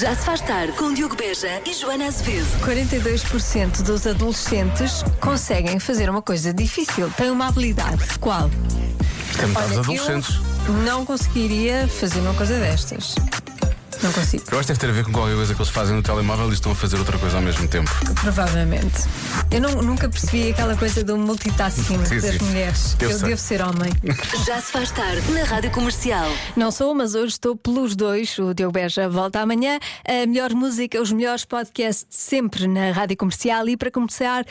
Já se faz tarde com Diogo Beja e Joana Azevedo. 42% dos adolescentes conseguem fazer uma coisa difícil. Têm uma habilidade. Qual? Cantar Olha, os adolescentes. Eu não conseguiria fazer uma coisa destas. Não consigo. Eu acho que deve ter a ver com qualquer coisa que eles fazem no telemóvel e estão a fazer outra coisa ao mesmo tempo. Provavelmente. Eu não- nunca percebi aquela coisa do multitasking Sim, das sim. mulheres. Eu Eu, devo ser homem. Já se faz tarde na Rádio Comercial. Não sou, mas hoje estou pelos dois. O Diogo Beja volta amanhã. A melhor música, os melhores podcasts sempre na rádio comercial. E para começar,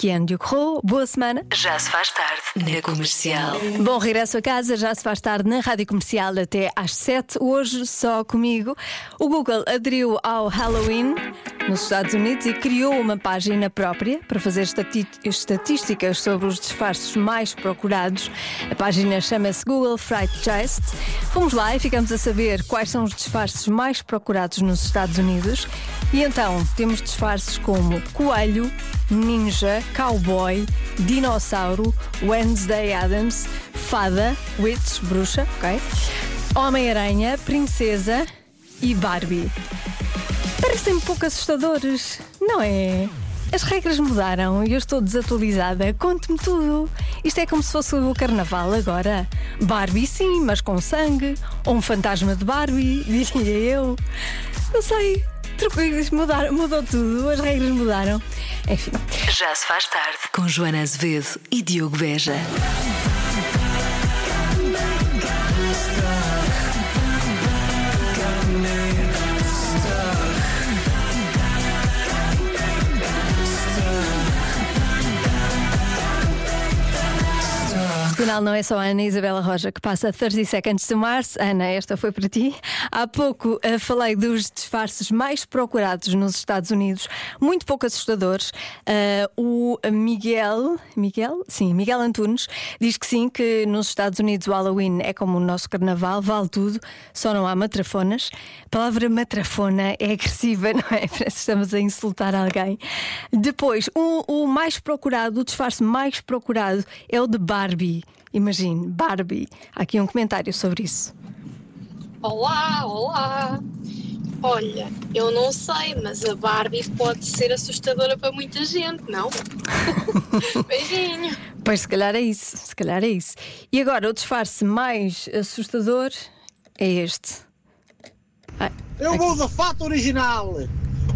Ken Diogo Ro, boa semana. Já se faz tarde na Comercial. Bom regresso a casa, já se faz tarde na rádio comercial até às 7. Hoje só comigo. O Google aderiu ao Halloween nos Estados Unidos e criou uma página própria para fazer estatísticas sobre os disfarces mais procurados. A página chama-se Google Fright Chest. Fomos lá e ficamos a saber quais são os disfarces mais procurados nos Estados Unidos. E então temos disfarces como coelho, ninja, cowboy, dinossauro, Wednesday Adams, fada, witch, bruxa, ok? Homem-aranha, princesa e Barbie. Parecem um pouco assustadores, não é? As regras mudaram e eu estou desatualizada. Conte-me tudo. Isto é como se fosse o carnaval agora. Barbie, sim, mas com sangue. Ou um fantasma de Barbie, diria eu. Não sei. Mudaram, mudou tudo, as regras mudaram. Enfim. Já se faz tarde com Joana Azevedo e Diogo Beja. Afinal, não é só a Ana Isabela Roja que passa 30 Seconds to Mars. Ana, esta foi para ti. Há pouco eh, falei dos disfarces mais procurados nos Estados Unidos, muito pouco assustadores. Eh, o Miguel, Miguel? Sim, Miguel Antunes, diz que sim, que nos Estados Unidos o Halloween é como o nosso carnaval, vale tudo, só não há matrafonas. A palavra matrafona é agressiva, não é? Parece que estamos a insultar alguém. Depois, o, o mais procurado, o disfarce mais procurado é o de Barbie. Imagine, Barbie. Há aqui um comentário sobre isso. Olá, olá! Olha, eu não sei, mas a Barbie pode ser assustadora para muita gente, não? Beijinho! Pois se calhar é isso, se calhar é isso. E agora, o disfarce mais assustador é este. Ai, Eu vou da fato original.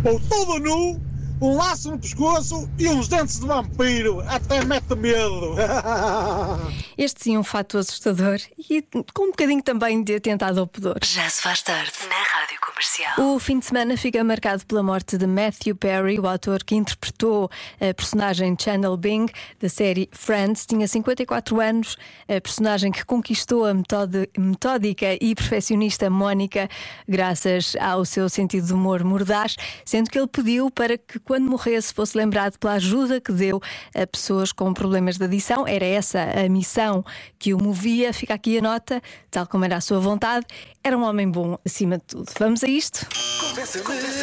Vou todo nu, um laço no pescoço e uns dentes de vampiro. Até mete medo. Este sim, um fato assustador e com um bocadinho também de atentado ao pudor. Já se faz tarde na Rádio Comercial. O fim de semana fica marcado pela morte de Matthew Perry, o ator que interpretou a personagem Chandler Bing da série Friends. Tinha 54 anos, a personagem que conquistou a metódica e perfeccionista Mónica graças ao seu sentido de humor mordaz, sendo que ele pediu para que quando morresse fosse lembrado pela ajuda que deu a pessoas com problemas de adição. Era essa a missão que o movia. Fica aqui a nota, tal como era a sua vontade. Era um homem bom acima de tudo. Vamos a isto?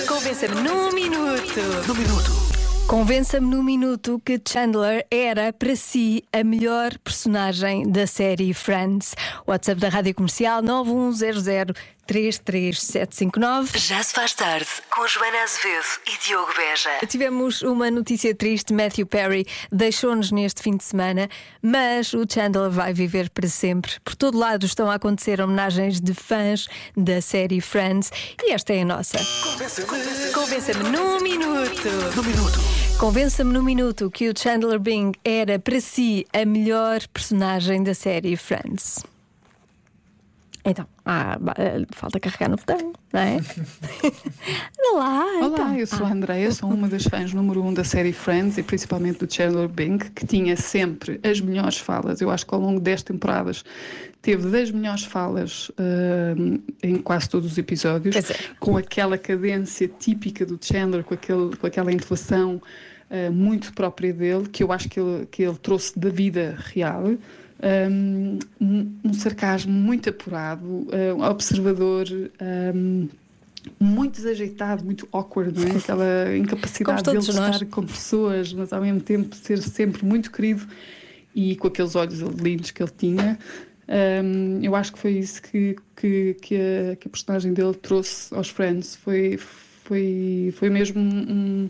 Convença-me num minuto. No minuto. Convença-me num minuto que Chandler era para si a melhor personagem da série Friends. WhatsApp da Rádio Comercial 910033759. Já se faz tarde com Joana Azevedo e Diogo Beja. Tivemos uma notícia triste: Matthew Perry deixou-nos neste fim de semana, mas o Chandler vai viver para sempre. Por todo lado estão a acontecer homenagens de fãs da série Friends e esta é a nossa. Convença-me num minuto. No minuto. Convença-me num minuto que o Chandler Bing era para si a melhor personagem da série Friends. Então, ah, falta carregar no botão, não é? Olha lá, Olá, então. eu sou a Andreia, sou uma das fãs número um da série Friends e principalmente do Chandler Bing, que tinha sempre as melhores falas. Eu acho que ao longo das temporadas teve das melhores falas hum, em quase todos os episódios, é. com aquela cadência típica do Chandler, com, aquele, com aquela inflação uh, muito própria dele, que eu acho que ele, que ele trouxe da vida real. Um, um- um sarcasmo muito apurado, uh, observador, um, muito desajeitado, muito awkward, não é? Aquela incapacidade dele de estar com pessoas, mas ao mesmo tempo ser sempre muito querido e com aqueles olhos lindos que ele tinha. Um, eu acho que foi isso que, que, que, a, que a personagem dele trouxe aos Friends. Foi, foi, foi mesmo um,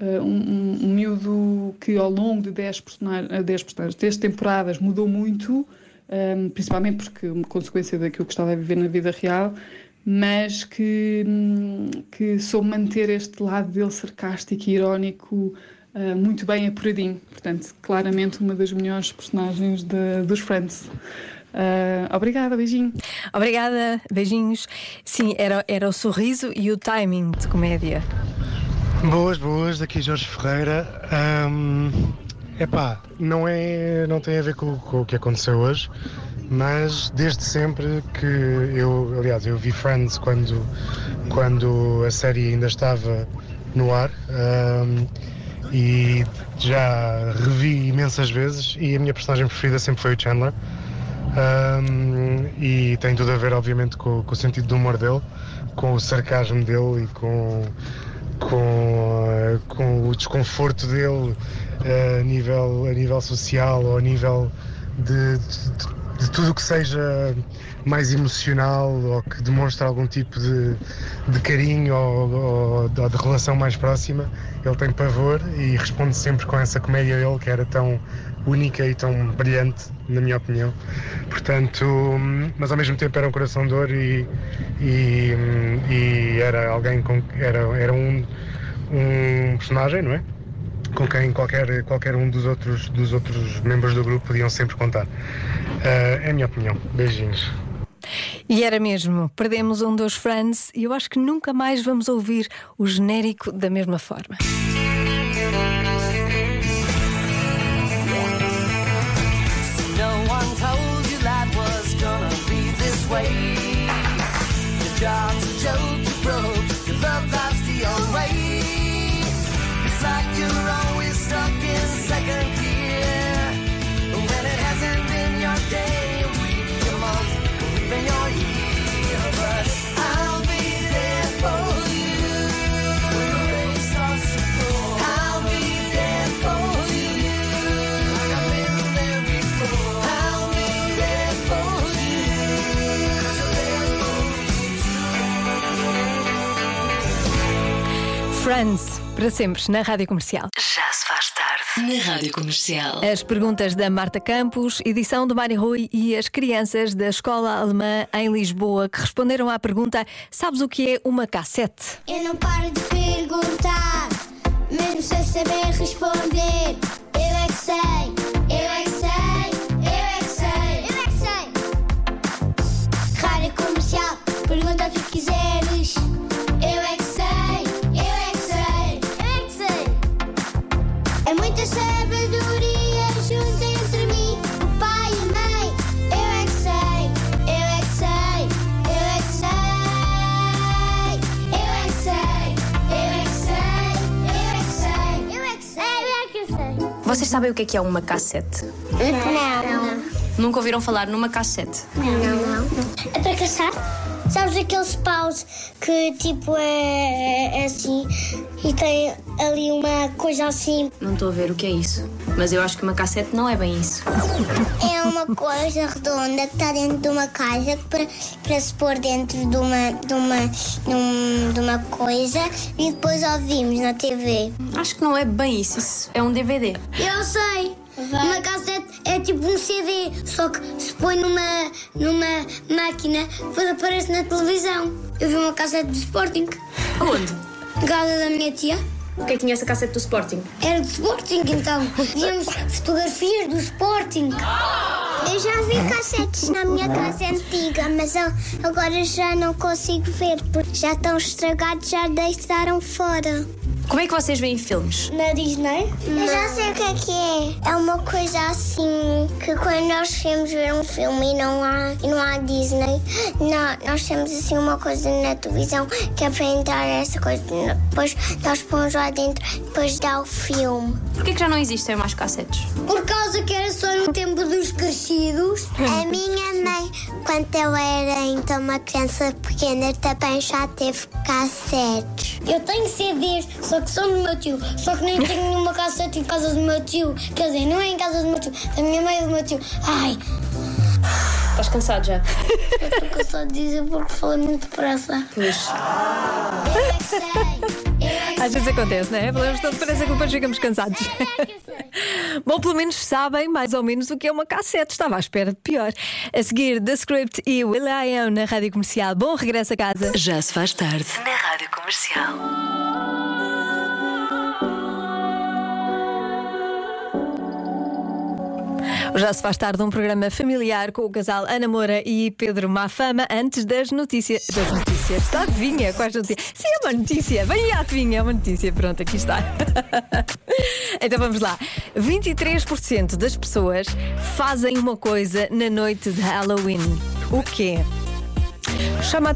um, um, um miúdo que ao longo de 10 personagens, 10 personagens, 10 temporadas mudou muito, um, principalmente porque uma consequência daquilo que estava a viver na vida real, mas que, hum, que soube manter este lado dele sarcástico e irónico uh, muito bem apuradinho. Portanto, claramente uma das melhores personagens de, dos Friends. Uh, obrigada, beijinho. Obrigada, beijinhos. Sim, era, era o sorriso e o timing de comédia. Boas, boas, daqui Jorge Ferreira. Um, epá, não, é, não tem a ver com, com, o que aconteceu hoje, mas desde sempre que eu, aliás, eu vi Friends quando, quando a série ainda estava no ar um, e já revi imensas vezes e a minha personagem preferida sempre foi o Chandler. Um, e tem tudo a ver, obviamente, com, com, o sentido do humor dele, com o sarcasmo dele e com, com, uh, com o desconforto dele uh, a, nível, a nível social ou a nível de, de, de tudo que seja mais emocional ou que demonstra algum tipo de, de carinho ou, ou, de relação mais próxima, ele tem pavor e responde sempre com essa comédia dele que era tão única e tão brilhante, na minha opinião. Portanto, mas ao mesmo tempo era um coração de dor e, e, e era alguém com era, era um, um personagem, não é? com quem qualquer, qualquer um dos outros, dos outros membros do grupo podiam sempre contar. Uh, é a minha opinião. Beijinhos. E era mesmo, perdemos um dos Friends e eu acho que nunca mais vamos ouvir o genérico da mesma forma. Job's a joke, Friends, para sempre, na Rádio Comercial. Já se faz tarde na Rádio Comercial. As perguntas da Marta Campos, edição do Mário Rui e as crianças da Escola Alemã em Lisboa que responderam à pergunta: Sabes o que é uma cassete? Eu não paro de perguntar, mesmo sem saber responder. Eu é que sei, Vocês sabem o que é que é uma cassete? Não, Nunca ouviram falar numa cassete? não, não. É para caçar? Sabes aqueles paus que tipo é, é assim e tem ali uma coisa assim? Não estou a ver o que é isso. Mas eu acho que uma cassete não é bem isso. É uma coisa redonda que está dentro de uma caixa para, para se pôr dentro de uma, de, uma, de, um- de uma coisa e depois ouvimos na TV. Acho que não é bem isso. Isso é um DVD. Eu sei! Uma cassete é tipo um CD, só que se põe numa, numa máquina depois aparece na televisão. Eu vi uma cassete do Sporting, Aonde? na casa da minha tia. O que é que tinha essa cassete do Sporting? Era do Sporting então. Víamos fotografias do Sporting. Eu já vi cassetes na minha casa antiga, mas eu agora já não consigo ver porque já estão estragados, já deitaram fora. Como é que vocês veem filmes? Na Disney? Eu já sei o que é que é. É uma coisa assim que quando nós queremos ver um filme e não há, e não há Disney, nó- nós temos assim uma coisa na televisão que é para entrar essa coisa. Depois nós pomos lá dentro, depois dá o filme. Porquê que já não existem mais cassetes? Por causa que era só no tempo dos crescidos. A minha mãe, quando eu era então uma criança pequena, também já teve cassetes. Eu tenho CDs, só que são do meu tio. Só que nem tenho nenhuma cassete em casa do meu tio. Quer dizer, não é em casa do meu tio, da minha mãe e do meu tio. Ai. Estás cansado já? Eu estou cansado de dizer porque falei muito depressa. Pois. Eu é que sei. Eu é que Às vezes acontece, não é? Falamos tanto depressa que depois ficamos cansados. é. Bom, pelo menos sabem mais ou menos o que é uma cassete. Estava à espera de pior. A seguir, The Script e Will I Am na Rádio Comercial. Bom regresso a casa. Já se faz tarde. Na Rádio Comercial. Já se faz tarde um programa familiar com o casal Ana Moura e Pedro Mafama antes das notícias. Das notícias. Está adivinha? Quais notícias? Sim, é uma notícia. Vem aí, adivinha, é uma notícia. Pronto, aqui está. então vamos lá. 23% das pessoas fazem uma coisa na noite de Halloween. O quê? Chama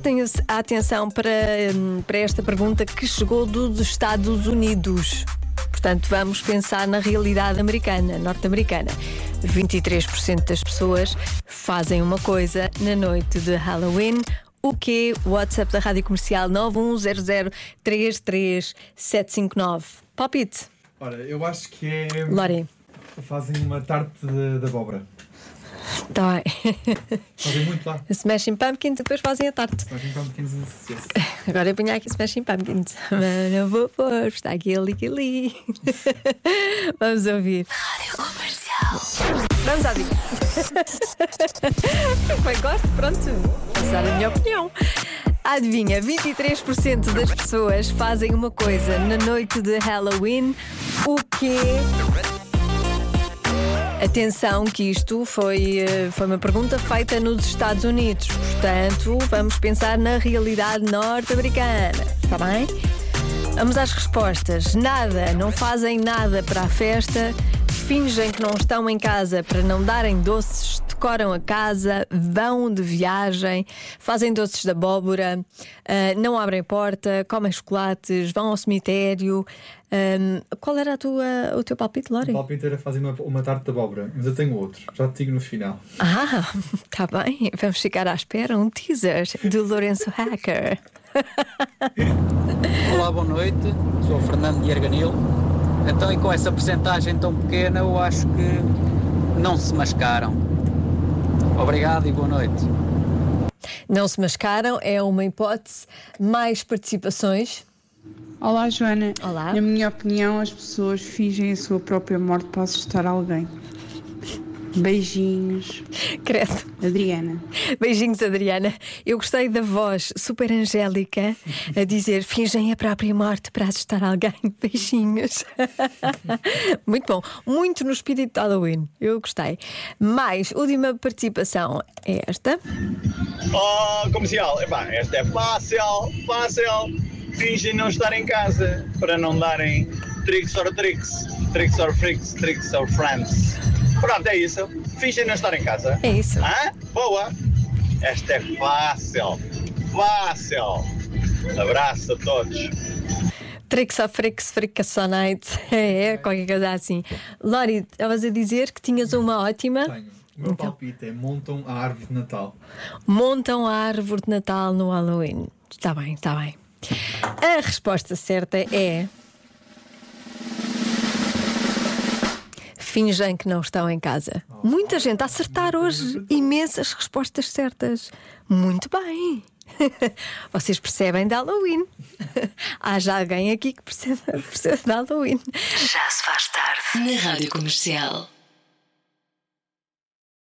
a atenção para, hum, para esta pergunta que chegou dos Estados Unidos. Portanto, vamos pensar na realidade americana, norte-americana. 23% das pessoas fazem uma coisa na noite de Halloween. O que? WhatsApp da Rádio Comercial 910033759. Palpite, Ora, eu acho que é. Lori. Fazem uma tarte de, de abóbora. Tá bem. Fazem muito lá. Smashing Pumpkins e depois fazem a tarte. Fazem pão pequenos em sucesso. Agora eu punha aqui Smashing Pumpkins. Mas não vou pôr, está aqui ali, aqui ali. Vamos ouvir. Rádio Comercial. Vamos à dica. Bem, gosto, pronto. Vou dar a minha opinião. Adivinha, 23% das pessoas fazem uma coisa na noite de Halloween. O quê? Atenção que isto foi, eh, foi uma pergunta feita nos Estados Unidos. Portanto, vamos pensar na realidade norte-americana. Está bem? Vamos às respostas. Nada, não fazem nada para a festa, fingem que não estão em casa para não darem doces, decoram a casa, vão de viagem, fazem doces de abóbora, ah, não abrem porta, comem chocolates, vão ao cemitério. Ahm, qual era a tua, o teu palpite, Lori? O palpite era fazer uma, uma tarte de abóbora, mas eu tenho outro. Já te digo no final. Ah, tá bem. Vamos ficar à espera. Um teaser do Lourenço Hacker. Olá, boa noite. Sou o Fernando de Arganil. Então, e com essa porcentagem tão pequena, eu acho que não se mascaram. Obrigado e boa noite. Não se mascaram, é uma hipótese. Mais participações. Olá, Joana. Olá. Na minha opinião, as pessoas fingem a sua própria morte para assustar alguém. Beijinhos. Credo. Adriana. Beijinhos, Adriana. Eu gostei da voz super angélica a dizer fingem a própria morte para assustar alguém. Beijinhos. Muito bom. Muito no espírito de Halloween. Eu gostei. Mais, última participação é esta. Oh, comercial, epá, esta é fácil, fácil. Fingem não estar em casa para não darem tricks or tricks, tricks or freaks, tricks or friends. Pronto, é isso. Fingem não estar em casa. É isso. Hã? Boa. Esta é fácil, fácil. Abraço a todos. Tricks of Freaks, Fricassonite. É, qualquer coisa assim. Lori, estavas a dizer que tinhas uma ótima. Tenho. O meu palpite é montam a árvore de Natal. Montam a árvore de Natal no Halloween. Está bem, está bem. A resposta certa é. Fingem que não estão em casa. Muita gente a acertar hoje. Imensas respostas certas. Muito bem. Vocês percebem de Halloween. Há já alguém aqui que percebe, percebe de Halloween. Já se faz tarde. Na Rádio Comercial.